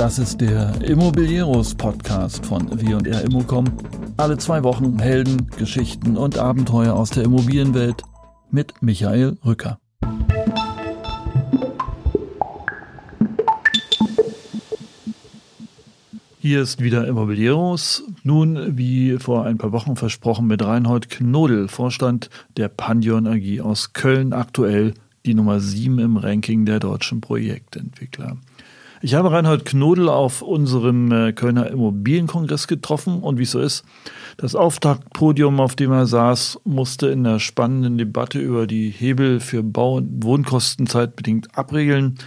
Das ist der Immobilieros Podcast von W&R Immocom. Alle zwei Wochen Helden, Geschichten und Abenteuer aus der Immobilienwelt mit Michael Rücker. Hier ist wieder Immobilieros. Nun, wie vor ein paar Wochen versprochen, mit Reinhold Knodel, Vorstand der Pandion AG aus Köln, aktuell die Nummer 7 im Ranking der deutschen Projektentwickler. Ich habe Reinhold Knodel auf unserem äh, Kölner Immobilienkongress getroffen und wie es so ist, das Auftaktpodium, auf dem er saß, musste in der spannenden Debatte über die Hebel für Bau- und Wohnkosten zeitbedingt abregeln.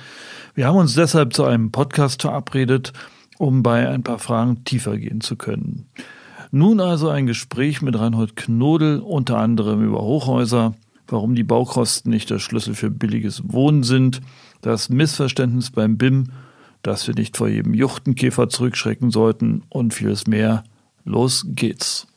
Wir haben uns deshalb zu einem Podcast verabredet, um bei ein paar Fragen tiefer gehen zu können. Nun also ein Gespräch mit Reinhold Knodel, unter anderem über Hochhäuser, warum die Baukosten nicht der Schlüssel für billiges Wohnen sind, das Missverständnis beim BIM dass wir nicht vor jedem Juchtenkäfer zurückschrecken sollten und vieles mehr. Los geht's.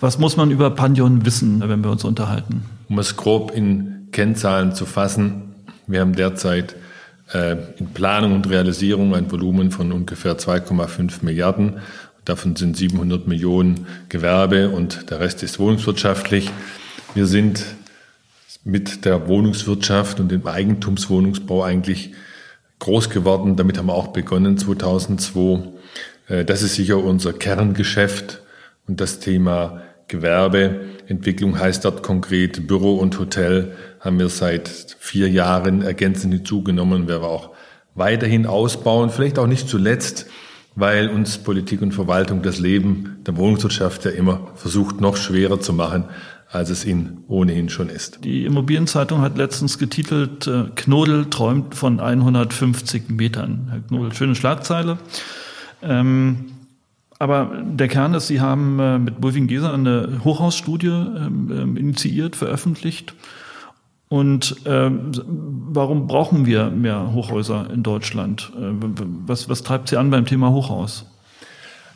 Was muss man über Pandion wissen, wenn wir uns unterhalten? Um es grob in Kennzahlen zu fassen, wir haben derzeit äh, in Planung und Realisierung ein Volumen von ungefähr 2,5 Milliarden. Davon sind 700 Millionen Gewerbe und der Rest ist wohnungswirtschaftlich. Wir sind mit der Wohnungswirtschaft und dem Eigentumswohnungsbau eigentlich groß geworden. Damit haben wir auch begonnen 2002. Äh, das ist sicher unser Kerngeschäft und das Thema Gewerbeentwicklung heißt dort konkret Büro und Hotel haben wir seit vier Jahren ergänzend hinzugenommen, werden wir auch weiterhin ausbauen, vielleicht auch nicht zuletzt, weil uns Politik und Verwaltung das Leben der Wohnungswirtschaft ja immer versucht, noch schwerer zu machen, als es ihn ohnehin schon ist. Die Immobilienzeitung hat letztens getitelt, äh, Knodel träumt von 150 Metern. Herr Knodel, schöne Schlagzeile. Ähm, aber der Kern ist, Sie haben äh, mit Bulwing Geser eine Hochhausstudie ähm, ähm initiiert, veröffentlicht. Und ähm, warum brauchen wir mehr Hochhäuser in Deutschland? Äh, was, was treibt Sie an beim Thema Hochhaus?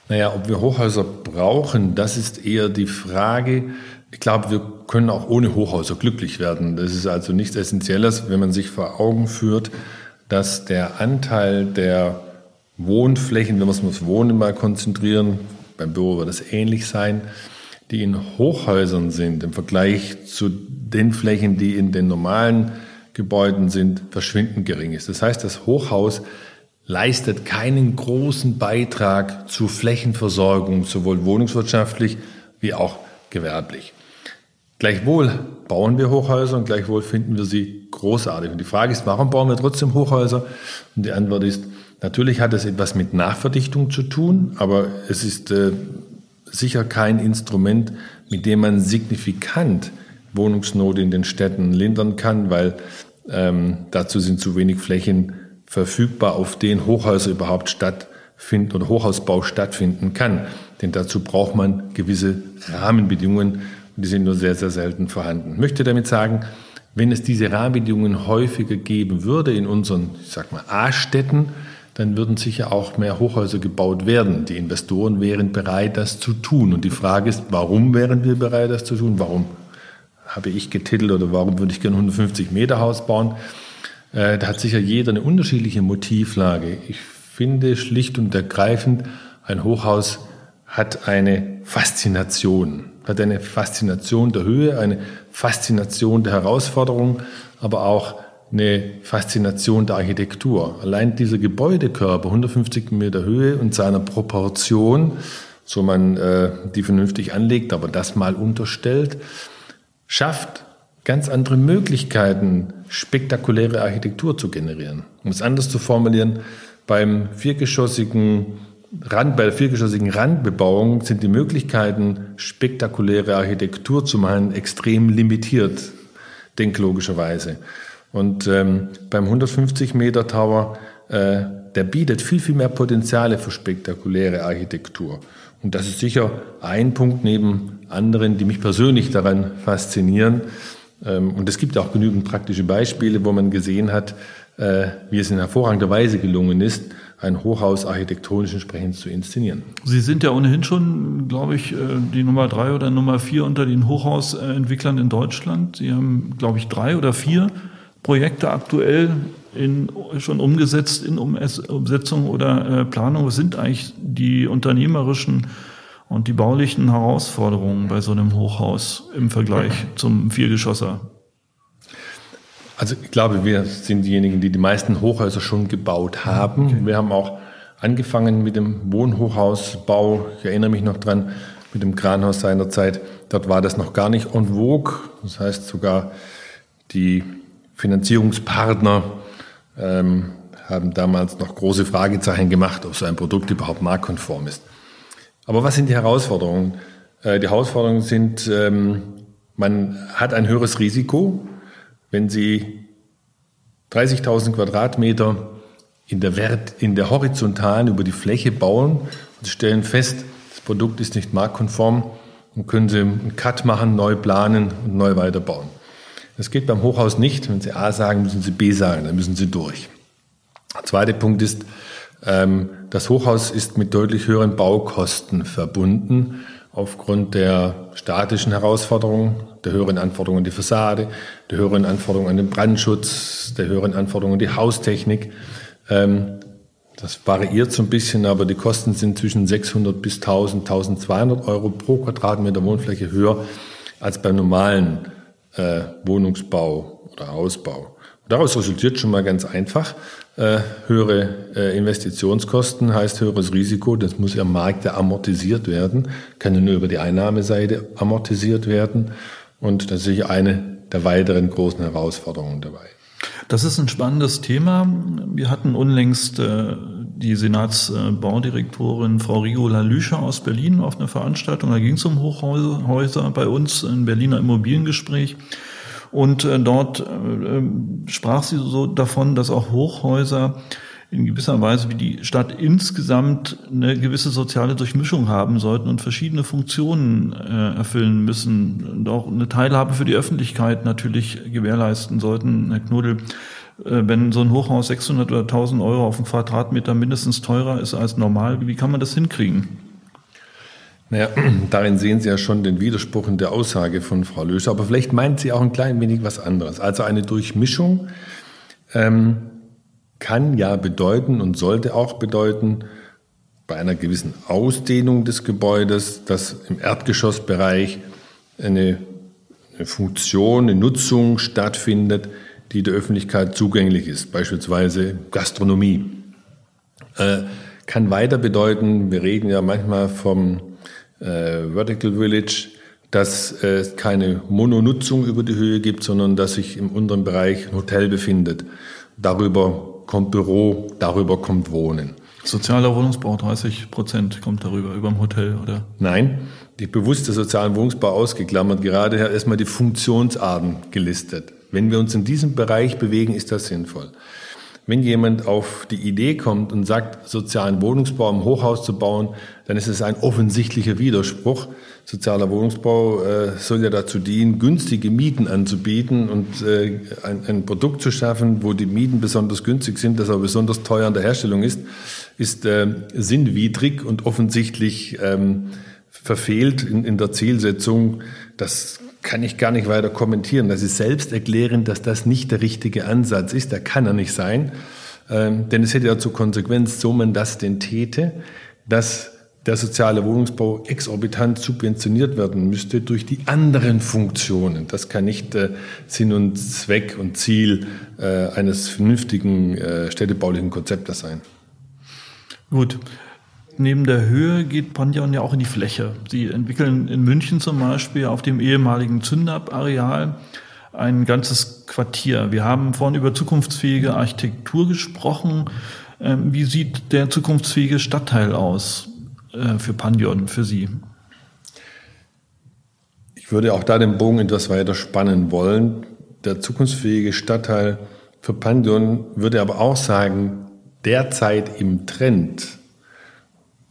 Naja, ob wir Hochhäuser brauchen, das ist eher die Frage, ich glaube, wir können auch ohne Hochhäuser glücklich werden. Das ist also nichts Essentielles, wenn man sich vor Augen führt, dass der Anteil der Wohnflächen, wenn wir uns aufs Wohnen mal konzentrieren, beim Büro wird es ähnlich sein, die in Hochhäusern sind im Vergleich zu den Flächen, die in den normalen Gebäuden sind, verschwindend gering ist. Das heißt, das Hochhaus leistet keinen großen Beitrag zur Flächenversorgung, sowohl wohnungswirtschaftlich wie auch gewerblich. Gleichwohl bauen wir Hochhäuser und gleichwohl finden wir sie großartig. Und die Frage ist, warum bauen wir trotzdem Hochhäuser? Und die Antwort ist, natürlich hat es etwas mit Nachverdichtung zu tun, aber es ist äh, sicher kein Instrument, mit dem man signifikant Wohnungsnot in den Städten lindern kann, weil ähm, dazu sind zu wenig Flächen verfügbar, auf denen Hochhäuser überhaupt stattfinden oder Hochhausbau stattfinden kann. Denn dazu braucht man gewisse Rahmenbedingungen, und die sind nur sehr, sehr selten vorhanden. Ich möchte damit sagen, wenn es diese Rahmenbedingungen häufiger geben würde in unseren, ich sag mal, A-Städten, dann würden sicher auch mehr Hochhäuser gebaut werden. Die Investoren wären bereit, das zu tun. Und die Frage ist, warum wären wir bereit, das zu tun? Warum habe ich getitelt oder warum würde ich gerne 150 Meter Haus bauen? Äh, da hat sicher jeder eine unterschiedliche Motivlage. Ich finde schlicht und ergreifend, ein Hochhaus hat eine Faszination hat eine Faszination der Höhe, eine Faszination der Herausforderung, aber auch eine Faszination der Architektur. Allein dieser Gebäudekörper, 150 Meter Höhe und seiner Proportion, so man äh, die vernünftig anlegt, aber das mal unterstellt, schafft ganz andere Möglichkeiten, spektakuläre Architektur zu generieren. Um es anders zu formulieren, beim viergeschossigen Rand, bei der viergeschossigen Randbebauung sind die Möglichkeiten, spektakuläre Architektur zu machen, extrem limitiert, denklogischerweise. Und ähm, beim 150 Meter Tower, äh, der bietet viel, viel mehr Potenziale für spektakuläre Architektur. Und das ist sicher ein Punkt neben anderen, die mich persönlich daran faszinieren. Ähm, und es gibt auch genügend praktische Beispiele, wo man gesehen hat, äh, wie es in hervorragender Weise gelungen ist, ein Hochhaus architektonisch entsprechend zu inszenieren. Sie sind ja ohnehin schon, glaube ich, äh, die Nummer drei oder Nummer vier unter den Hochhausentwicklern in Deutschland. Sie haben, glaube ich, drei oder vier Projekte aktuell in, schon umgesetzt in Umsetzung oder äh, Planung. Was sind eigentlich die unternehmerischen und die baulichen Herausforderungen bei so einem Hochhaus im Vergleich zum Viergeschosser? Also ich glaube, wir sind diejenigen, die die meisten Hochhäuser schon gebaut haben. Okay. Wir haben auch angefangen mit dem Wohnhochhausbau. Ich erinnere mich noch dran, mit dem Kranhaus seinerzeit. Dort war das noch gar nicht en vogue. Das heißt sogar die Finanzierungspartner ähm, haben damals noch große Fragezeichen gemacht, ob so ein Produkt überhaupt marktkonform ist. Aber was sind die Herausforderungen? Äh, die Herausforderungen sind, ähm, man hat ein höheres Risiko, wenn Sie 30.000 Quadratmeter in der, Wert, in der horizontalen über die Fläche bauen und stellen fest, das Produkt ist nicht marktkonform, dann können Sie einen Cut machen, neu planen und neu weiterbauen. Das geht beim Hochhaus nicht. Wenn Sie A sagen, müssen Sie B sagen, dann müssen Sie durch. Der zweite Punkt ist, ähm, das Hochhaus ist mit deutlich höheren Baukosten verbunden aufgrund der statischen Herausforderungen, der höheren Anforderungen an die Fassade, der höheren Anforderungen an den Brandschutz, der höheren Anforderungen an die Haustechnik. Ähm, das variiert so ein bisschen, aber die Kosten sind zwischen 600 bis 1000, 1200 Euro pro Quadratmeter Wohnfläche höher als beim normalen äh, Wohnungsbau oder Hausbau. Daraus resultiert schon mal ganz einfach, äh, höhere äh, Investitionskosten heißt höheres Risiko. Das muss am Markt amortisiert werden, kann nur über die Einnahmeseite amortisiert werden. Und das ist sicher eine der weiteren großen Herausforderungen dabei. Das ist ein spannendes Thema. Wir hatten unlängst äh, die Senatsbaudirektorin Frau Rigola Lüscher aus Berlin auf einer Veranstaltung. Da ging es um Hochhäuser bei uns, ein Berliner Immobiliengespräch. Und äh, dort äh, sprach sie so davon, dass auch Hochhäuser in gewisser Weise wie die Stadt insgesamt eine gewisse soziale Durchmischung haben sollten und verschiedene Funktionen äh, erfüllen müssen und auch eine Teilhabe für die Öffentlichkeit natürlich gewährleisten sollten. Herr Knudel, äh, wenn so ein Hochhaus 600 oder 1000 Euro auf den Quadratmeter mindestens teurer ist als normal, wie kann man das hinkriegen? Naja, darin sehen Sie ja schon den Widerspruch in der Aussage von Frau Löser, aber vielleicht meint sie auch ein klein wenig was anderes. Also eine Durchmischung ähm, kann ja bedeuten und sollte auch bedeuten, bei einer gewissen Ausdehnung des Gebäudes, dass im Erdgeschossbereich eine, eine Funktion, eine Nutzung stattfindet, die der Öffentlichkeit zugänglich ist, beispielsweise Gastronomie. Äh, kann weiter bedeuten, wir reden ja manchmal vom äh, Vertical Village, dass es keine Mononutzung über die Höhe gibt, sondern dass sich im unteren Bereich ein Hotel befindet. Darüber kommt Büro, darüber kommt Wohnen. Sozialer Wohnungsbau, 30 Prozent kommt darüber, über dem Hotel, oder? Nein, die bewusste sozialen Wohnungsbau ausgeklammert, gerade erstmal die Funktionsarten gelistet. Wenn wir uns in diesem Bereich bewegen, ist das sinnvoll. Wenn jemand auf die Idee kommt und sagt, sozialen Wohnungsbau im Hochhaus zu bauen, dann ist es ein offensichtlicher Widerspruch. Sozialer Wohnungsbau äh, soll ja dazu dienen, günstige Mieten anzubieten und äh, ein, ein, Produkt zu schaffen, wo die Mieten besonders günstig sind, das aber besonders teuer an der Herstellung ist, ist äh, sinnwidrig und offensichtlich ähm, verfehlt in, in der Zielsetzung. Das kann ich gar nicht weiter kommentieren. Das ist selbst erklären, dass das nicht der richtige Ansatz ist. Der kann er nicht sein. Ähm, denn es hätte ja zur Konsequenz, so man das denn täte, dass der soziale Wohnungsbau exorbitant subventioniert werden müsste durch die anderen Funktionen. Das kann nicht äh, Sinn und Zweck und Ziel äh, eines vernünftigen äh, städtebaulichen Konzeptes sein. Gut. Neben der Höhe geht Pandion ja auch in die Fläche. Sie entwickeln in München zum Beispiel auf dem ehemaligen Zündab-Areal ein ganzes Quartier. Wir haben vorhin über zukunftsfähige Architektur gesprochen. Ähm, wie sieht der zukunftsfähige Stadtteil aus äh, für Pandion, für Sie? Ich würde auch da den Bogen etwas weiter spannen wollen. Der zukunftsfähige Stadtteil für Pandion würde aber auch sagen, derzeit im Trend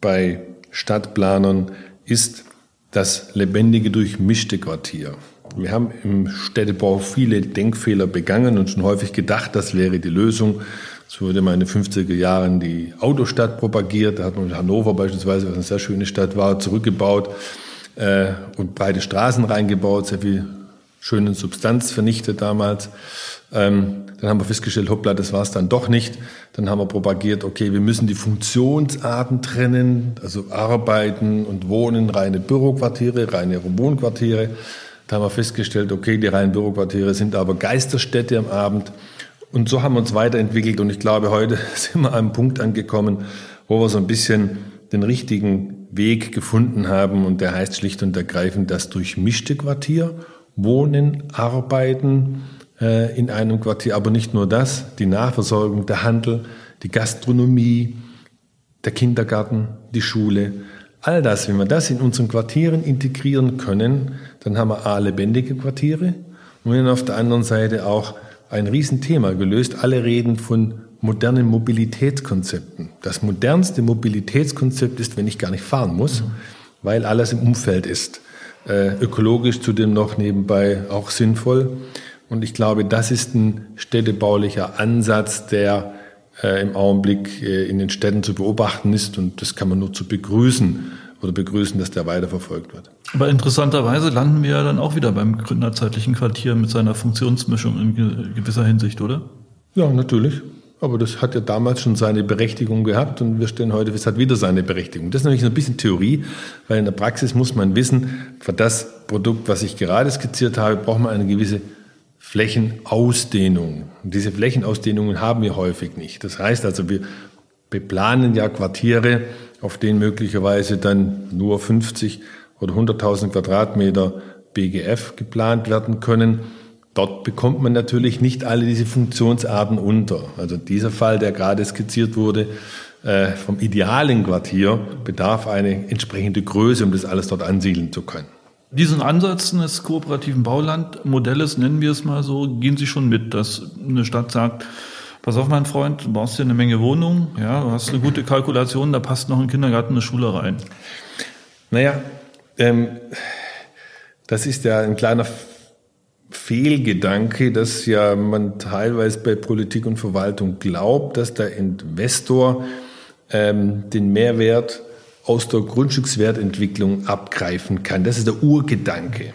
bei Stadtplanern ist das lebendige, durchmischte Quartier. Wir haben im Städtebau viele Denkfehler begangen und schon häufig gedacht, das wäre die Lösung. Es wurde mal in den 50er Jahren die Autostadt propagiert. Da hat man Hannover beispielsweise, was eine sehr schöne Stadt war, zurückgebaut äh, und breite Straßen reingebaut, sehr viel schöne Substanz vernichtet damals. Ähm, dann haben wir festgestellt, hoppla, das war es dann doch nicht. Dann haben wir propagiert, okay, wir müssen die Funktionsarten trennen, also Arbeiten und Wohnen, reine Büroquartiere, reine Wohnquartiere. Da haben wir festgestellt, okay, die reinen Büroquartiere sind aber Geisterstädte am Abend. Und so haben wir uns weiterentwickelt und ich glaube, heute sind wir an einem Punkt angekommen, wo wir so ein bisschen den richtigen Weg gefunden haben und der heißt schlicht und ergreifend das durchmischte Quartier, Wohnen, Arbeiten äh, in einem Quartier, aber nicht nur das, die Nahversorgung, der Handel, die Gastronomie, der Kindergarten, die Schule, all das, wenn wir das in unseren Quartieren integrieren können, dann haben wir A, lebendige Quartiere und dann auf der anderen Seite auch ein Riesenthema gelöst. Alle reden von modernen Mobilitätskonzepten. Das modernste Mobilitätskonzept ist, wenn ich gar nicht fahren muss, mhm. weil alles im Umfeld ist. Äh, ökologisch zudem noch nebenbei auch sinnvoll. Und ich glaube, das ist ein städtebaulicher Ansatz, der äh, im Augenblick äh, in den Städten zu beobachten ist. Und das kann man nur zu begrüßen oder begrüßen, dass der weiterverfolgt wird. Aber interessanterweise landen wir ja dann auch wieder beim gründerzeitlichen Quartier mit seiner Funktionsmischung in gewisser Hinsicht, oder? Ja, natürlich. Aber das hat ja damals schon seine Berechtigung gehabt und wir stellen heute, es hat wieder seine Berechtigung. Das ist nämlich ein bisschen Theorie, weil in der Praxis muss man wissen, für das Produkt, was ich gerade skizziert habe, braucht man eine gewisse Flächenausdehnung. Und diese Flächenausdehnungen haben wir häufig nicht. Das heißt also, wir beplanen ja Quartiere, auf denen möglicherweise dann nur 50 oder 100.000 Quadratmeter BGF geplant werden können. Dort bekommt man natürlich nicht alle diese Funktionsarten unter. Also dieser Fall, der gerade skizziert wurde, äh, vom idealen Quartier bedarf eine entsprechende Größe, um das alles dort ansiedeln zu können. Diesen Ansatz des kooperativen Baulandmodells, nennen wir es mal so, gehen Sie schon mit, dass eine Stadt sagt, pass auf mein Freund, du brauchst hier eine Menge Wohnungen, ja, du hast eine gute Kalkulation, da passt noch ein Kindergarten, eine Schule rein. Naja, ähm, das ist ja ein kleiner Fehlgedanke, dass ja man teilweise bei Politik und Verwaltung glaubt, dass der Investor ähm, den Mehrwert aus der Grundstückswertentwicklung abgreifen kann. Das ist der Urgedanke.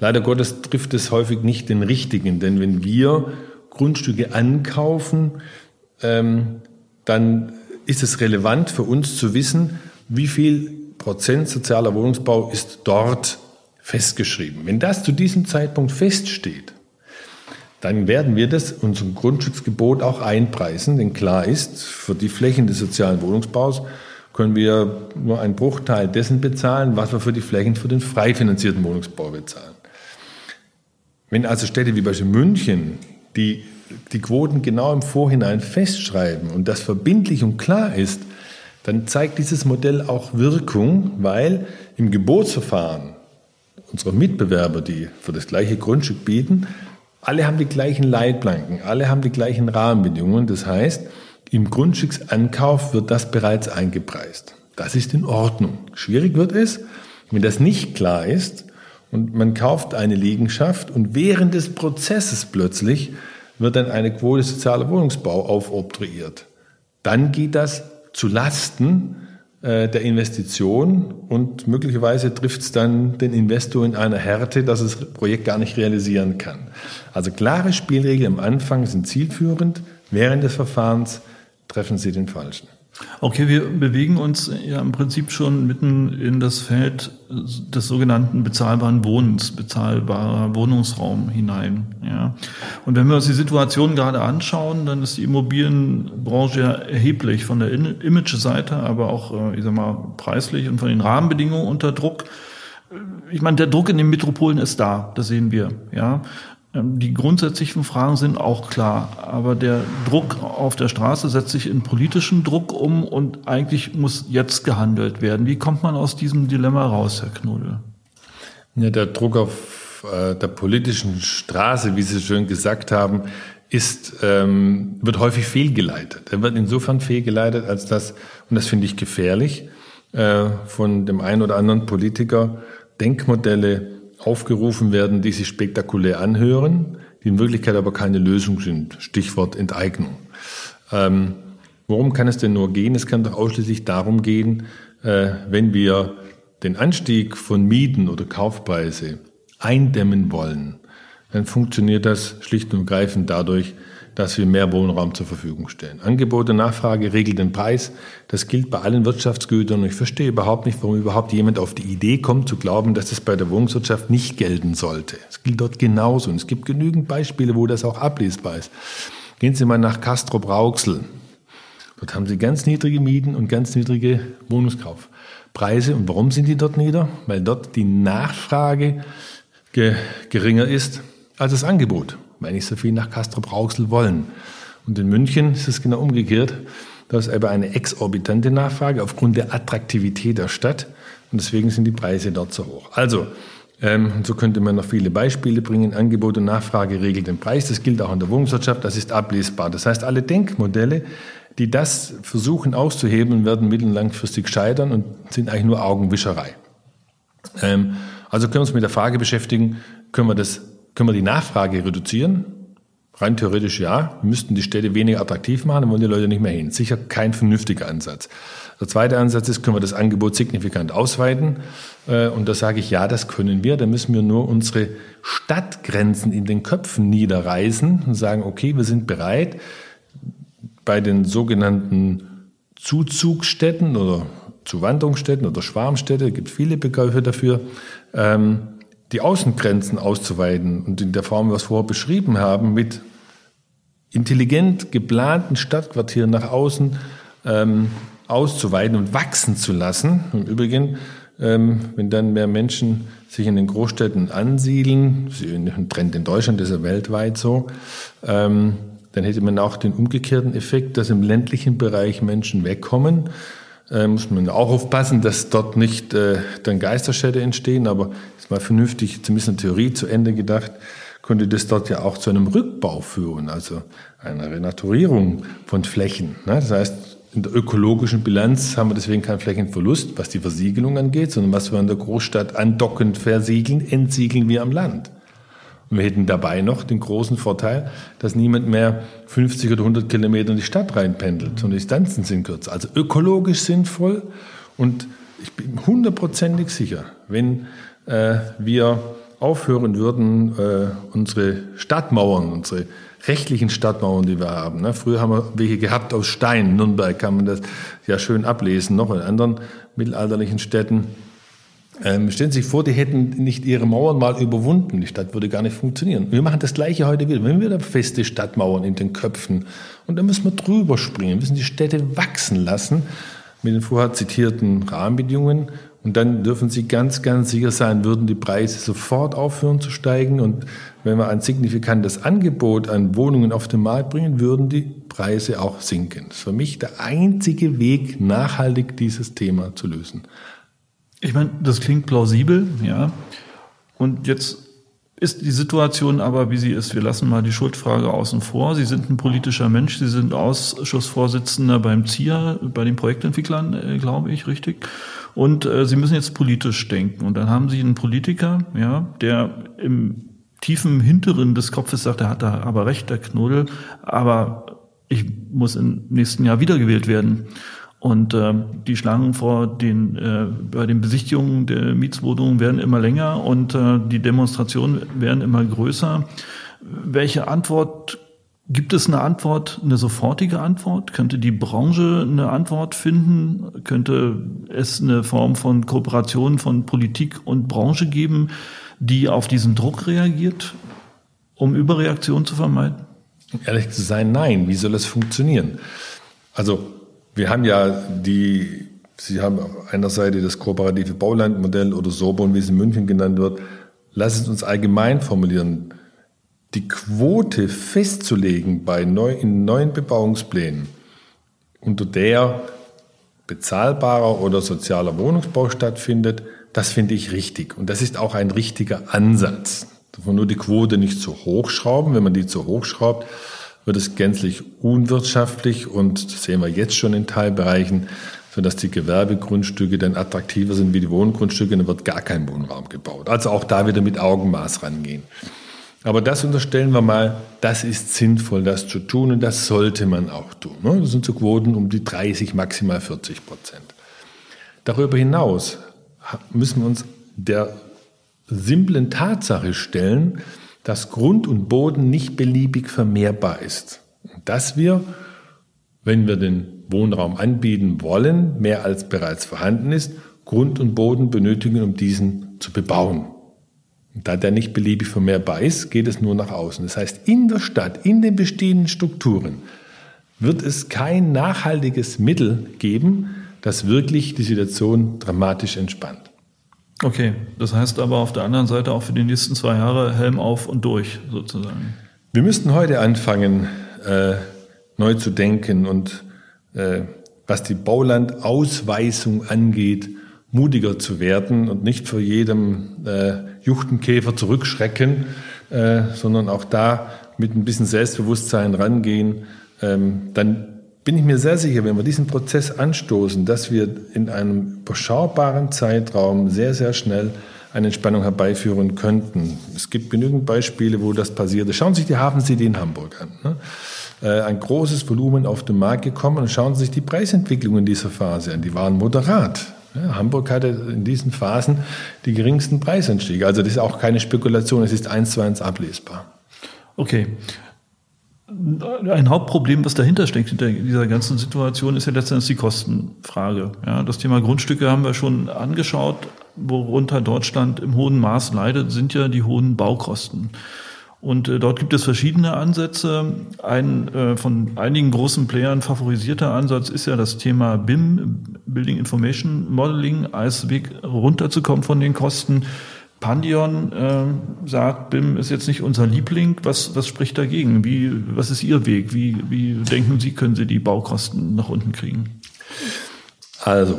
Leider Gottes trifft es häufig nicht den richtigen, denn wenn wir Grundstücke ankaufen, ähm, dann ist es relevant für uns zu wissen, wie viel Prozent sozialer Wohnungsbau ist dort festgeschrieben. Wenn das zu diesem Zeitpunkt feststeht, dann werden wir das unserem Grundstücksgebot auch einpreisen, denn klar ist, für die Flächen des sozialen Wohnungsbaus können wir nur einen Bruchteil dessen bezahlen, was wir für die Flächen für den frei finanzierten Wohnungsbau bezahlen. Wenn also Städte wie beispielsweise München, die die Quoten genau im Vorhinein festschreiben und das verbindlich und klar ist, dann zeigt dieses Modell auch Wirkung, weil im Gebotsverfahren unsere Mitbewerber, die für das gleiche Grundstück bieten, alle haben die gleichen Leitplanken, alle haben die gleichen Rahmenbedingungen. Das heißt, im Grundstücksankauf wird das bereits eingepreist. Das ist in Ordnung. Schwierig wird es, wenn das nicht klar ist und man kauft eine Liegenschaft und während des Prozesses plötzlich wird dann eine Quote sozialer Wohnungsbau aufobtruiert. Dann geht das zu Lasten äh, der Investition und möglicherweise trifft es dann den Investor in einer Härte, dass das Projekt gar nicht realisieren kann. Also klare Spielregeln am Anfang sind zielführend. Während des Verfahrens treffen Sie den Falschen. Okay, wir bewegen uns ja im Prinzip schon mitten in das Feld des sogenannten bezahlbaren Wohnens, bezahlbarer Wohnungsraum hinein. Ja. Und wenn wir uns die Situation gerade anschauen, dann ist die Immobilienbranche ja erheblich von der Image-Seite, aber auch, äh, ich sag mal, preislich und von den Rahmenbedingungen unter Druck. Ich meine, der Druck in den Metropolen ist da, das sehen wir. Ja. Ähm, die grundsätzlichen Fragen sind auch klar, aber der Druck auf der Straße setzt sich in politischen Druck um und eigentlich muss jetzt gehandelt werden. Wie kommt man aus diesem Dilemma raus, Herr Knudel? Ja, der Druck auf äh, der politischen Straße, wie Sie schön gesagt haben, ist, ähm, wird häufig fehlgeleitet. Er wird insofern fehlgeleitet, als dass, und das finde ich gefährlich, äh, von dem einen oder anderen Politiker Denkmodelle aufgerufen werden, die sich spektakulär anhören, die in Wirklichkeit aber keine Lösung sind. Stichwort Enteignung. Ähm, worum kann es denn nur gehen? Es kann doch ausschließlich darum gehen, äh, wenn wir den Anstieg von Mieten oder Kaufpreise eindämmen wollen, dann funktioniert das schlicht und greifend dadurch, dass wir mehr Wohnraum zur Verfügung stellen. Angebot und Nachfrage regeln den Preis. Das gilt bei allen Wirtschaftsgütern. Ich verstehe überhaupt nicht, warum überhaupt jemand auf die Idee kommt, zu glauben, dass das bei der Wohnungswirtschaft nicht gelten sollte. Es gilt dort genauso. Und es gibt genügend Beispiele, wo das auch ablesbar ist. Gehen Sie mal nach Castro Brauxel. Dort haben Sie ganz niedrige Mieten und ganz niedrige Wohnungskaufpreise. Und warum sind die dort nieder? Weil dort die Nachfrage geringer ist als das Angebot weil nicht so viel nach Castro Brauxel wollen. Und in München ist es genau umgekehrt. Da ist aber eine exorbitante Nachfrage aufgrund der Attraktivität der Stadt. Und deswegen sind die Preise dort so hoch. Also, ähm, so könnte man noch viele Beispiele bringen. Angebot und Nachfrage regelt den Preis. Das gilt auch in der Wohnungswirtschaft. Das ist ablesbar. Das heißt, alle Denkmodelle, die das versuchen auszuhebeln, werden mittel- und langfristig scheitern und sind eigentlich nur Augenwischerei. Ähm, also können wir uns mit der Frage beschäftigen, können wir das können wir die Nachfrage reduzieren? Rein theoretisch ja. Müssten die Städte weniger attraktiv machen, dann wollen die Leute nicht mehr hin. Sicher kein vernünftiger Ansatz. Der zweite Ansatz ist, können wir das Angebot signifikant ausweiten? Äh, und da sage ich, ja, das können wir. Da müssen wir nur unsere Stadtgrenzen in den Köpfen niederreißen und sagen, okay, wir sind bereit, bei den sogenannten Zuzugsstätten oder Zuwanderungsstätten oder Schwarmstädte, gibt viele Begriffe dafür, ähm, die Außengrenzen auszuweiten und in der Form, was wir vorher beschrieben haben, mit intelligent geplanten Stadtquartieren nach außen ähm, auszuweiten und wachsen zu lassen. Im Übrigen, ähm, wenn dann mehr Menschen sich in den Großstädten ansiedeln, ein Trend in Deutschland ist ja weltweit so, ähm, dann hätte man auch den umgekehrten Effekt, dass im ländlichen Bereich Menschen wegkommen äh, muss man auch aufpassen, dass dort nicht äh, dann Geisterstädte entstehen, aber ist mal vernünftig, zumindest in Theorie zu Ende gedacht, könnte das dort ja auch zu einem Rückbau führen, also einer Renaturierung von Flächen. Ne? Das heißt, in der ökologischen Bilanz haben wir deswegen keinen Flächenverlust, was die Versiegelung angeht, sondern was wir in der Großstadt andockend versiegeln, entsiegeln wir am Land. Und wir hätten dabei noch den großen Vorteil, dass niemand mehr 50 oder 100 Kilometer in die Stadt reinpendelt die Distanzen sind kürzer. Also ökologisch sinnvoll und ich bin hundertprozentig sicher, wenn äh, wir aufhören würden, äh, unsere Stadtmauern, unsere rechtlichen Stadtmauern, die wir haben. Ne? Früher haben wir welche gehabt aus Stein. Nürnberg kann man das ja schön ablesen, noch in anderen mittelalterlichen Städten ähm, stellen Sie sich vor, die hätten nicht ihre Mauern mal überwunden. Die Stadt würde gar nicht funktionieren. Wir machen das Gleiche heute wieder. Wir haben wieder feste Stadtmauern in den Köpfen. Und da müssen wir drüber springen. Wir müssen die Städte wachsen lassen mit den vorher zitierten Rahmenbedingungen. Und dann dürfen Sie ganz, ganz sicher sein, würden die Preise sofort aufhören zu steigen. Und wenn wir ein signifikantes Angebot an Wohnungen auf den Markt bringen, würden die Preise auch sinken. Das ist für mich der einzige Weg, nachhaltig dieses Thema zu lösen. Ich meine, das klingt plausibel, ja. Und jetzt ist die Situation aber, wie sie ist. Wir lassen mal die Schuldfrage außen vor. Sie sind ein politischer Mensch. Sie sind Ausschussvorsitzender beim ZIA, bei den Projektentwicklern, äh, glaube ich, richtig. Und äh, Sie müssen jetzt politisch denken. Und dann haben Sie einen Politiker, ja, der im tiefen Hinteren des Kopfes sagt, er hat da aber recht, der Knuddel, aber ich muss im nächsten Jahr wiedergewählt werden. Und äh, die Schlangen vor den, äh, bei den Besichtigungen der Mietswohnungen werden immer länger und äh, die Demonstrationen werden immer größer. Welche Antwort Gibt es eine Antwort, eine sofortige Antwort? Könnte die Branche eine Antwort finden? Könnte es eine Form von Kooperation von Politik und Branche geben, die auf diesen Druck reagiert, um Überreaktionen zu vermeiden? Ehrlich zu sein, nein. Wie soll das funktionieren? Also wir haben ja die, Sie haben auf einer Seite das kooperative Baulandmodell oder Sorbon, wie es in München genannt wird. Lassen Sie uns allgemein formulieren. Die Quote festzulegen bei neu, in neuen Bebauungsplänen, unter der bezahlbarer oder sozialer Wohnungsbau stattfindet, das finde ich richtig. Und das ist auch ein richtiger Ansatz. Man nur die Quote nicht zu hoch schrauben. Wenn man die zu hoch schraubt, wird es gänzlich unwirtschaftlich und das sehen wir jetzt schon in Teilbereichen, sodass die Gewerbegrundstücke dann attraktiver sind wie die Wohngrundstücke, dann wird gar kein Wohnraum gebaut. Also auch da wieder mit Augenmaß rangehen. Aber das unterstellen wir mal, das ist sinnvoll, das zu tun und das sollte man auch tun. Ne? Das sind so Quoten um die 30, maximal 40 Prozent. Darüber hinaus müssen wir uns der simplen Tatsache stellen, dass Grund und Boden nicht beliebig vermehrbar ist. Dass wir, wenn wir den Wohnraum anbieten wollen, mehr als bereits vorhanden ist, Grund und Boden benötigen, um diesen zu bebauen. Da der nicht beliebig vermehrbar ist, geht es nur nach außen. Das heißt, in der Stadt, in den bestehenden Strukturen, wird es kein nachhaltiges Mittel geben, das wirklich die Situation dramatisch entspannt. Okay, das heißt aber auf der anderen Seite auch für die nächsten zwei Jahre Helm auf und durch sozusagen. Wir müssten heute anfangen, äh, neu zu denken und äh, was die Baulandausweisung angeht, mutiger zu werden und nicht vor jedem äh, Juchtenkäfer zurückschrecken, äh, sondern auch da mit ein bisschen Selbstbewusstsein rangehen. Ähm, dann bin ich mir sehr sicher, wenn wir diesen Prozess anstoßen, dass wir in einem überschaubaren Zeitraum sehr, sehr schnell eine Entspannung herbeiführen könnten. Es gibt genügend Beispiele, wo das passiert ist. Schauen Sie sich die Hafen City in Hamburg an. Ne? Äh, ein großes Volumen auf den Markt gekommen und schauen Sie sich die Preisentwicklung in dieser Phase an. Die waren moderat. Ja, Hamburg hatte in diesen Phasen die geringsten Preisanstiege. Also das ist auch keine Spekulation, es ist eins zu eins ablesbar. Okay. Ein Hauptproblem, was dahinter steckt, hinter dieser ganzen Situation, ist ja letztendlich die Kostenfrage. Ja, das Thema Grundstücke haben wir schon angeschaut. Worunter Deutschland im hohen Maß leidet, sind ja die hohen Baukosten. Und äh, dort gibt es verschiedene Ansätze. Ein äh, von einigen großen Playern favorisierter Ansatz ist ja das Thema BIM, Building Information Modeling, als Weg runterzukommen von den Kosten. Pandion äh, sagt, BIM ist jetzt nicht unser Liebling. Was, was spricht dagegen? Wie, was ist Ihr Weg? Wie, wie denken Sie, können Sie die Baukosten nach unten kriegen? Also,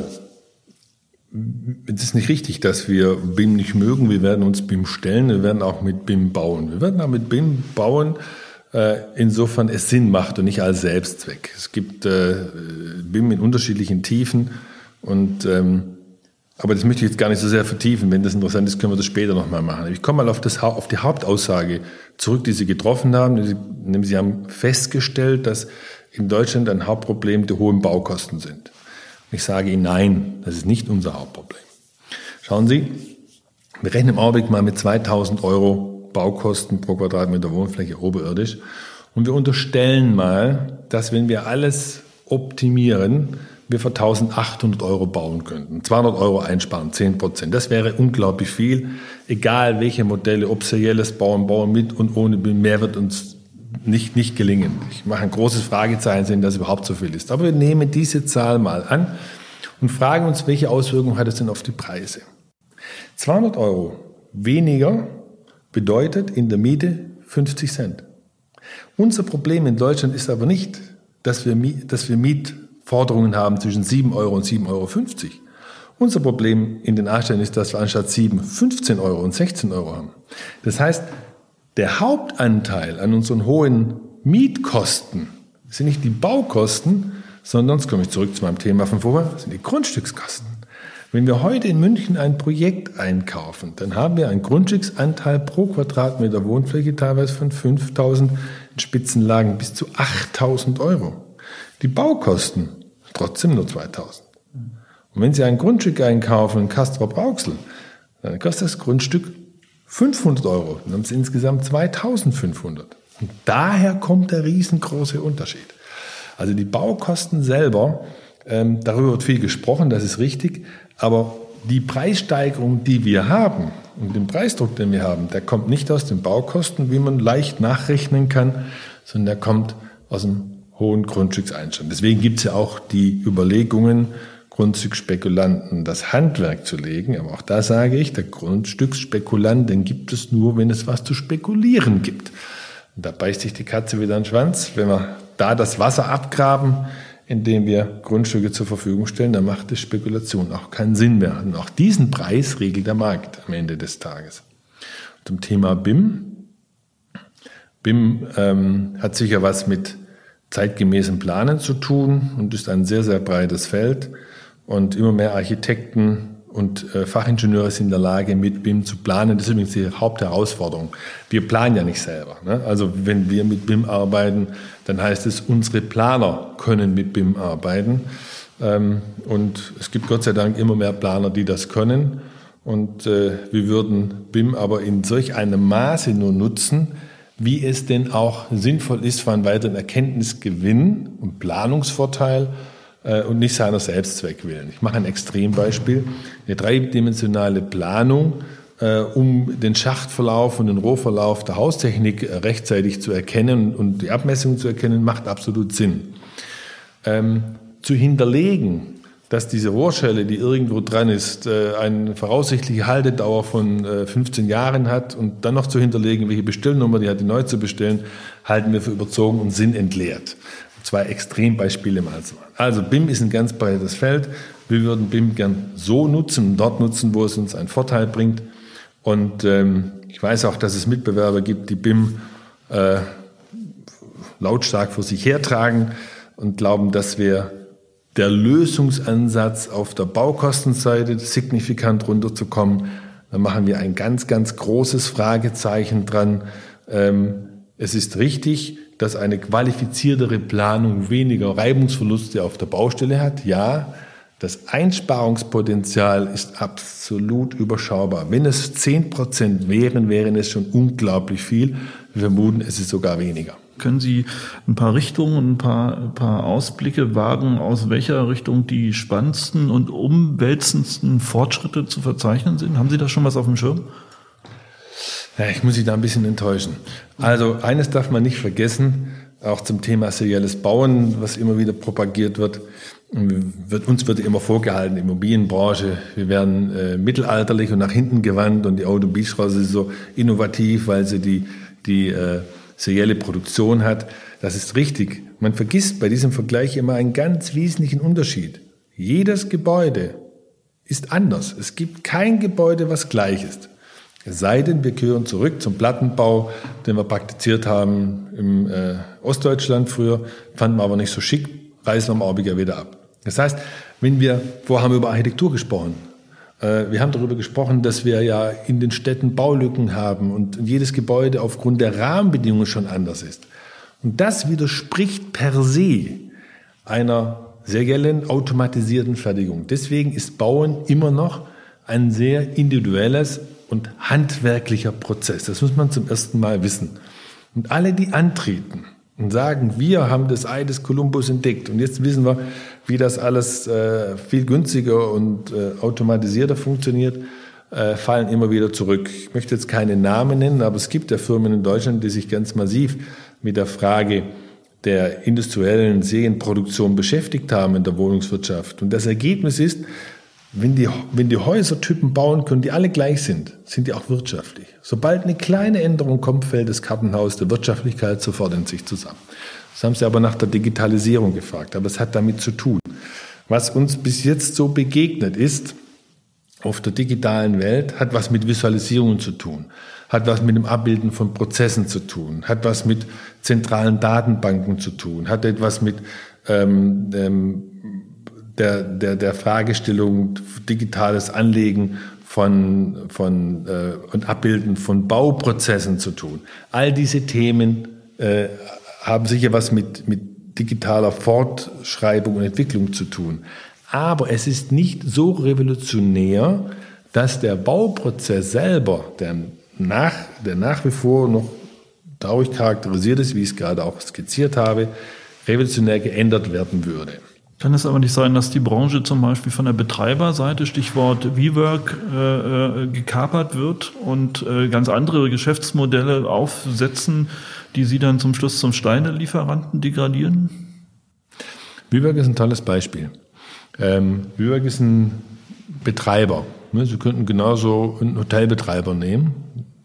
es ist nicht richtig, dass wir BIM nicht mögen. Wir werden uns BIM stellen. Wir werden auch mit BIM bauen. Wir werden auch mit BIM bauen, äh, insofern es Sinn macht und nicht als Selbstzweck. Es gibt äh, BIM in unterschiedlichen Tiefen und ähm, aber das möchte ich jetzt gar nicht so sehr vertiefen. Wenn das interessant ist, können wir das später nochmal machen. Ich komme mal auf, das, auf die Hauptaussage zurück, die Sie getroffen haben. Sie, haben festgestellt, dass in Deutschland ein Hauptproblem die hohen Baukosten sind. Ich sage Ihnen nein, das ist nicht unser Hauptproblem. Schauen Sie, wir rechnen im Augenblick mal mit 2000 Euro Baukosten pro Quadratmeter Wohnfläche oberirdisch. Und wir unterstellen mal, dass wenn wir alles optimieren, wir für 1800 Euro bauen könnten. 200 Euro einsparen, 10 Prozent. Das wäre unglaublich viel. Egal welche Modelle, ob serielles Bauen, Bauen mit und ohne mehr wird uns nicht, nicht gelingen. Ich mache ein großes Fragezeichen, wenn das überhaupt so viel ist. Aber wir nehmen diese Zahl mal an und fragen uns, welche Auswirkungen hat es denn auf die Preise? 200 Euro weniger bedeutet in der Miete 50 Cent. Unser Problem in Deutschland ist aber nicht, dass wir, dass wir Miet Forderungen haben zwischen 7 Euro und 7,50 Euro. Unser Problem in den Anstellungen ist, dass wir anstatt 7 15 Euro und 16 Euro haben. Das heißt, der Hauptanteil an unseren hohen Mietkosten sind nicht die Baukosten, sondern, jetzt komme ich zurück zu meinem Thema von vorher, sind die Grundstückskosten. Wenn wir heute in München ein Projekt einkaufen, dann haben wir einen Grundstücksanteil pro Quadratmeter Wohnfläche teilweise von 5000, in Spitzenlagen bis zu 8000 Euro. Die Baukosten Trotzdem nur 2000. Und wenn Sie ein Grundstück einkaufen in Castrop Rauxel, dann kostet das Grundstück 500 Euro. Dann haben Sie insgesamt 2500. Und daher kommt der riesengroße Unterschied. Also die Baukosten selber, ähm, darüber wird viel gesprochen, das ist richtig, aber die Preissteigerung, die wir haben und den Preisdruck, den wir haben, der kommt nicht aus den Baukosten, wie man leicht nachrechnen kann, sondern der kommt aus dem hohen Grundstückseinstand. Deswegen gibt es ja auch die Überlegungen, Grundstücksspekulanten das Handwerk zu legen. Aber auch da sage ich, der Grundstücksspekulant, den gibt es nur, wenn es was zu spekulieren gibt. Und da beißt sich die Katze wieder an den Schwanz. Wenn wir da das Wasser abgraben, indem wir Grundstücke zur Verfügung stellen, dann macht die Spekulation auch keinen Sinn mehr. Und auch diesen Preis regelt der Markt am Ende des Tages. Zum Thema BIM BIM ähm, hat sicher was mit zeitgemäßem Planen zu tun und ist ein sehr, sehr breites Feld. Und immer mehr Architekten und äh, Fachingenieure sind in der Lage, mit BIM zu planen. Das ist übrigens die Hauptherausforderung. Wir planen ja nicht selber. Ne? Also wenn wir mit BIM arbeiten, dann heißt es, unsere Planer können mit BIM arbeiten. Ähm, und es gibt Gott sei Dank immer mehr Planer, die das können. Und äh, wir würden BIM aber in solch einem Maße nur nutzen, wie es denn auch sinnvoll ist für einen weiteren Erkenntnisgewinn und Planungsvorteil äh, und nicht seiner Selbstzweck willen. Ich mache ein Extrembeispiel. Eine dreidimensionale Planung, äh, um den Schachtverlauf und den Rohrverlauf der Haustechnik äh, rechtzeitig zu erkennen und die Abmessungen zu erkennen, macht absolut Sinn. Ähm, zu hinterlegen, dass diese Rohrschelle, die irgendwo dran ist, äh, eine voraussichtliche Haltedauer von 15 äh, Jahren hat und dann noch zu hinterlegen, welche Bestellnummer die hat, die neu zu bestellen, halten wir für überzogen und sinnentleert. Zwei Extrembeispiele mal. Also BIM ist ein ganz breites Feld. Wir würden BIM gern so nutzen, dort nutzen, wo es uns einen Vorteil bringt. Und ähm, ich weiß auch, dass es Mitbewerber gibt, die BIM äh, lautstark vor sich hertragen und glauben, dass wir der Lösungsansatz auf der Baukostenseite signifikant runterzukommen. Da machen wir ein ganz, ganz großes Fragezeichen dran. Ähm, es ist richtig, dass eine qualifiziertere Planung weniger Reibungsverluste auf der Baustelle hat. Ja, das Einsparungspotenzial ist absolut überschaubar. Wenn es 10% wären, wären es schon unglaublich viel. Wir vermuten, es ist sogar weniger. Können Sie ein paar Richtungen ein paar, ein paar Ausblicke wagen, aus welcher Richtung die spannendsten und umwälzendsten Fortschritte zu verzeichnen sind? Haben Sie da schon was auf dem Schirm? Ja, ich muss Sie da ein bisschen enttäuschen. Also eines darf man nicht vergessen, auch zum Thema serielles Bauen, was immer wieder propagiert wird. wird uns wird immer vorgehalten, Immobilienbranche, wir werden äh, mittelalterlich und nach hinten gewandt und die Automobilstraße ist so innovativ, weil sie die, die äh, serielle Produktion hat. Das ist richtig. Man vergisst bei diesem Vergleich immer einen ganz wesentlichen Unterschied. Jedes Gebäude ist anders. Es gibt kein Gebäude, was gleich ist. Es sei denn, wir gehören zurück zum Plattenbau, den wir praktiziert haben im äh, Ostdeutschland früher, fanden wir aber nicht so schick, reißen wir am ja wieder ab. Das heißt, wenn wir, vorher haben wir über Architektur gesprochen, wir haben darüber gesprochen, dass wir ja in den Städten Baulücken haben und jedes Gebäude aufgrund der Rahmenbedingungen schon anders ist. Und das widerspricht per se einer seriellen automatisierten Fertigung. Deswegen ist Bauen immer noch ein sehr individuelles und handwerklicher Prozess. Das muss man zum ersten Mal wissen. Und alle, die antreten und sagen, wir haben das Ei des Kolumbus entdeckt und jetzt wissen wir, wie das alles äh, viel günstiger und äh, automatisierter funktioniert, äh, fallen immer wieder zurück. Ich möchte jetzt keine Namen nennen, aber es gibt ja Firmen in Deutschland, die sich ganz massiv mit der Frage der industriellen Serienproduktion beschäftigt haben in der Wohnungswirtschaft. Und das Ergebnis ist, wenn die, wenn die Häuser Typen bauen können, die alle gleich sind, sind die auch wirtschaftlich. Sobald eine kleine Änderung kommt, fällt das Kartenhaus der Wirtschaftlichkeit sofort in sich zusammen. Das haben Sie aber nach der Digitalisierung gefragt, aber es hat damit zu tun. Was uns bis jetzt so begegnet ist, auf der digitalen Welt, hat was mit Visualisierungen zu tun, hat was mit dem Abbilden von Prozessen zu tun, hat was mit zentralen Datenbanken zu tun, hat etwas mit ähm, ähm, der, der, der Fragestellung digitales Anlegen von, von, äh, und Abbilden von Bauprozessen zu tun. All diese Themen äh, haben sicher was mit, mit digitaler Fortschreibung und Entwicklung zu tun. Aber es ist nicht so revolutionär, dass der Bauprozess selber, der nach, der nach wie vor noch dadurch charakterisiert ist, wie ich es gerade auch skizziert habe, revolutionär geändert werden würde. Kann es aber nicht sein, dass die Branche zum Beispiel von der Betreiberseite, Stichwort WeWork, äh, äh, gekapert wird und äh, ganz andere Geschäftsmodelle aufsetzen, die sie dann zum Schluss zum Steinelieferanten degradieren? WeWork ist ein tolles Beispiel. Ähm, WeWork ist ein Betreiber. Ne? Sie könnten genauso einen Hotelbetreiber nehmen.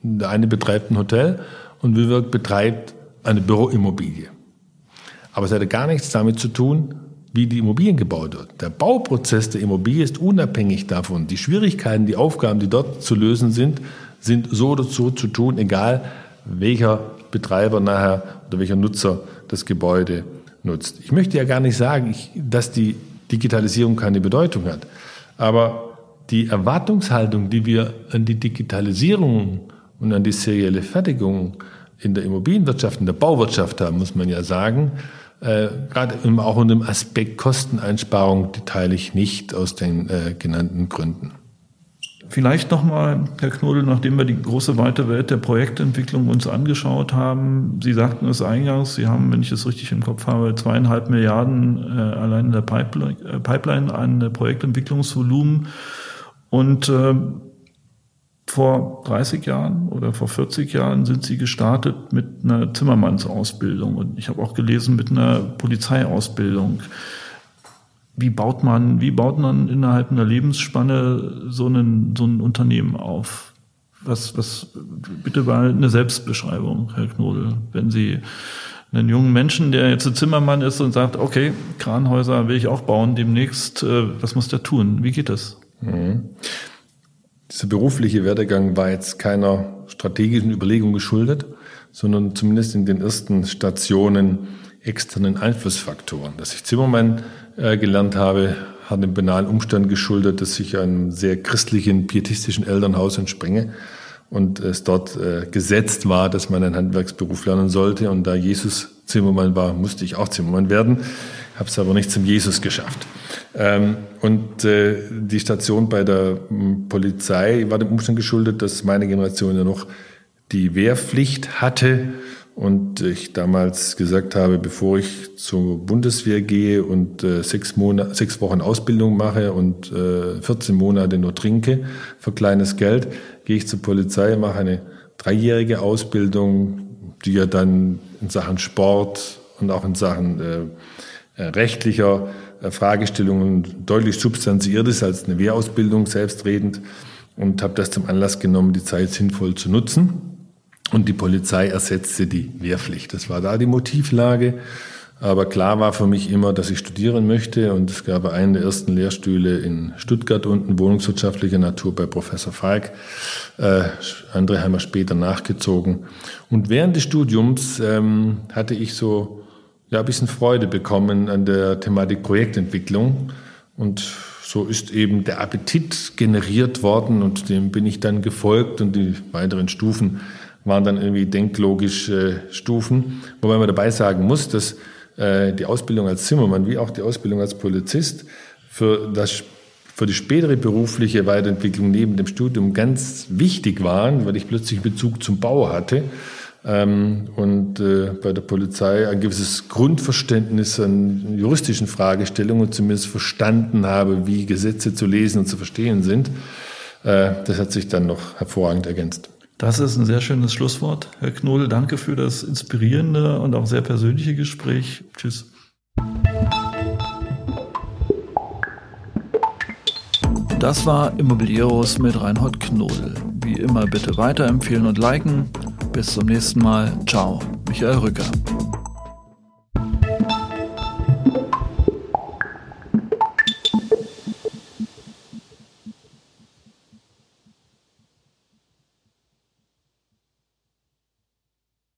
Der eine betreibt ein Hotel und WeWork betreibt eine Büroimmobilie. Aber es hat gar nichts damit zu tun, wie die Immobilien gebaut wird. Der Bauprozess der Immobilie ist unabhängig davon. Die Schwierigkeiten, die Aufgaben, die dort zu lösen sind, sind so oder so zu tun, egal welcher Betreiber nachher oder welcher Nutzer das Gebäude nutzt. Ich möchte ja gar nicht sagen, dass die Digitalisierung keine Bedeutung hat. Aber die Erwartungshaltung, die wir an die Digitalisierung und an die serielle Fertigung in der Immobilienwirtschaft, in der Bauwirtschaft haben, muss man ja sagen, äh, gerade auch unter dem Aspekt Kosteneinsparung, die teile ich nicht aus den äh, genannten Gründen. Vielleicht nochmal, Herr Knodel, nachdem wir die große weite Welt der Projektentwicklung uns angeschaut haben. Sie sagten es eingangs, Sie haben, wenn ich es richtig im Kopf habe, zweieinhalb Milliarden äh, allein in der Pipeline, äh, Pipeline an Projektentwicklungsvolumen. Und äh, vor 30 Jahren oder vor 40 Jahren sind Sie gestartet mit einer Zimmermannsausbildung. Und ich habe auch gelesen mit einer Polizeiausbildung wie baut man, wie baut man innerhalb einer Lebensspanne so, einen, so ein Unternehmen auf? Was, was, bitte mal eine Selbstbeschreibung, Herr Knodel, wenn Sie einen jungen Menschen, der jetzt ein Zimmermann ist und sagt, okay, Kranhäuser will ich auch bauen demnächst, äh, was muss der tun? Wie geht das? Mhm. Dieser berufliche Werdegang war jetzt keiner strategischen Überlegung geschuldet, sondern zumindest in den ersten Stationen externen Einflussfaktoren. Dass ich Zimmermann äh, gelernt habe, hat dem banalen Umstand geschuldet, dass ich einem sehr christlichen, pietistischen Elternhaus entspringe und es dort äh, gesetzt war, dass man einen Handwerksberuf lernen sollte. Und da Jesus Zimmermann war, musste ich auch Zimmermann werden, habe es aber nicht zum Jesus geschafft. Ähm, und äh, die Station bei der m, Polizei war dem Umstand geschuldet, dass meine Generation ja noch die Wehrpflicht hatte und ich damals gesagt habe, bevor ich zur Bundeswehr gehe und äh, sechs, Monate, sechs Wochen Ausbildung mache und äh, 14 Monate nur trinke für kleines Geld, gehe ich zur Polizei, mache eine dreijährige Ausbildung, die ja dann in Sachen Sport und auch in Sachen äh, äh rechtlicher äh, Fragestellungen deutlich substanziert ist als eine Wehrausbildung selbstredend und habe das zum Anlass genommen, die Zeit sinnvoll zu nutzen und die Polizei ersetzte die Wehrpflicht. Das war da die Motivlage. Aber klar war für mich immer, dass ich studieren möchte. Und es gab einen der ersten Lehrstühle in Stuttgart unten, wohnungswirtschaftlicher Natur bei Professor Falk. Äh, andere haben wir später nachgezogen. Und während des Studiums ähm, hatte ich so ja, ein bisschen Freude bekommen an der Thematik Projektentwicklung. Und so ist eben der Appetit generiert worden und dem bin ich dann gefolgt und die weiteren Stufen waren dann irgendwie denklogische Stufen. Wobei man dabei sagen muss, dass äh, die Ausbildung als Zimmermann wie auch die Ausbildung als Polizist für, das, für die spätere berufliche Weiterentwicklung neben dem Studium ganz wichtig waren, weil ich plötzlich Bezug zum Bau hatte ähm, und äh, bei der Polizei ein gewisses Grundverständnis an juristischen Fragestellungen zumindest verstanden habe, wie Gesetze zu lesen und zu verstehen sind. Äh, das hat sich dann noch hervorragend ergänzt. Das ist ein sehr schönes Schlusswort. Herr Knohl, danke für das inspirierende und auch sehr persönliche Gespräch. Tschüss. Das war Immobilieros mit Reinhold Knohl. Wie immer bitte weiterempfehlen und liken. Bis zum nächsten Mal. Ciao. Michael Rücker.